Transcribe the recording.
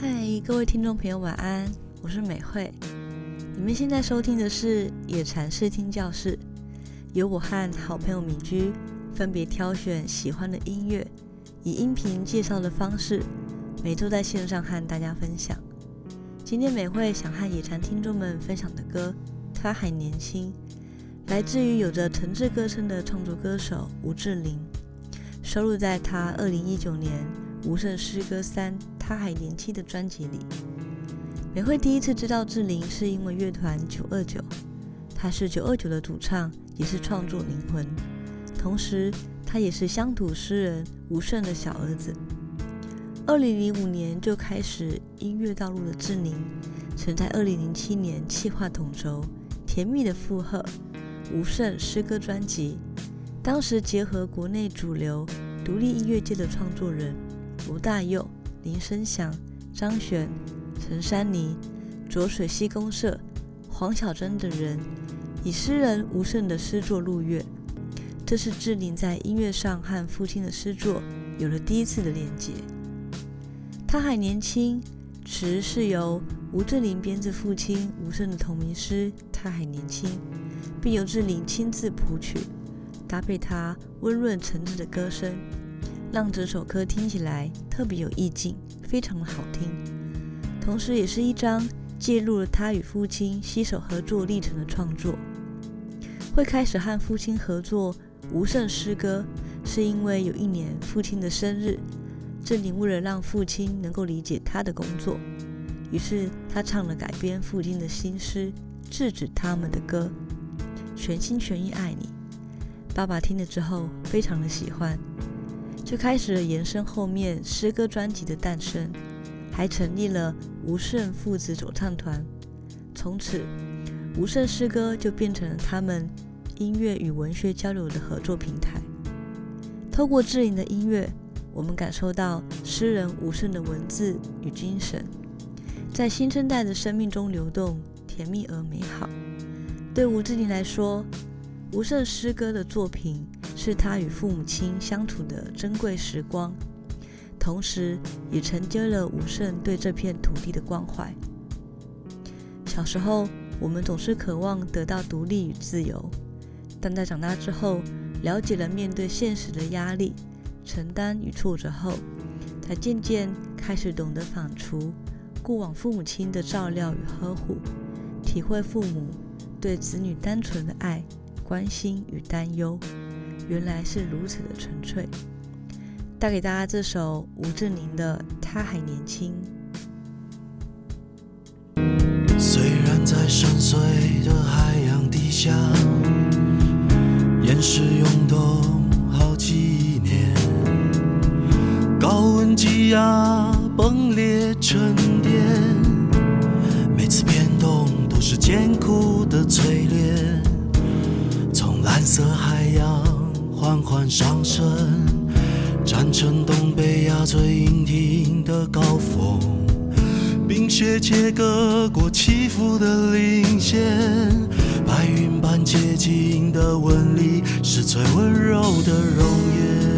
嗨，各位听众朋友，晚安，我是美惠。你们现在收听的是野禅视听教室，由我和好朋友米居分别挑选喜欢的音乐，以音频介绍的方式，每周在线上和大家分享。今天美惠想和野禅听众们分享的歌，他还年轻，来自于有着诚挚歌声的创作歌手吴志玲，收录在他二零一九年《无声诗歌三》。他还年轻的专辑里，美惠第一次知道志玲是因为乐团九二九，他是九二九的主唱，也是创作灵魂，同时他也是乡土诗人吴胜的小儿子。二零零五年就开始音乐道路的志玲，曾在二零零七年企划统筹《甜蜜的负荷》吴胜诗歌专辑，当时结合国内主流独立音乐界的创作人吴大佑。林声祥、张悬、陈珊妮、浊水溪公社、黄小珍等人，以诗人吴胜的诗作入乐。这是志玲在音乐上和父亲的诗作有了第一次的连接。他还年轻，词是由吴志玲编自父亲吴胜的同名诗《他还年轻》，并由志玲亲自谱曲，搭配他温润诚挚的歌声。让整首歌听起来特别有意境，非常的好听。同时，也是一张记录了他与父亲携手合作历程的创作。会开始和父亲合作无胜诗歌，是因为有一年父亲的生日，志玲为了让父亲能够理解他的工作，于是他唱了改编父亲的新诗《制止他们的歌》，全心全意爱你。爸爸听了之后，非常的喜欢。就开始了延伸后面诗歌专辑的诞生，还成立了吴胜父子主唱团。从此，吴胜诗歌就变成了他们音乐与文学交流的合作平台。透过志玲的音乐，我们感受到诗人吴胜的文字与精神，在新生代的生命中流动，甜蜜而美好。对吴志玲来说，吴胜诗歌的作品。是他与父母亲相处的珍贵时光，同时也承接了武圣对这片土地的关怀。小时候，我们总是渴望得到独立与自由，但在长大之后，了解了面对现实的压力、承担与挫折后，才渐渐开始懂得反刍过往父母亲的照料与呵护，体会父母对子女单纯的爱、关心与担忧。原来是如此的纯粹，带给大家这首吴志玲的《他还年轻》。虽然在深邃的海洋底下，岩石涌动好几年，高温积压崩裂沉淀，每次变动都是艰苦的淬炼，从蓝色海上升，站成东北亚最阴挺的高峰，冰雪切割过起伏的领线，白云般洁净的纹理是最温柔的容颜。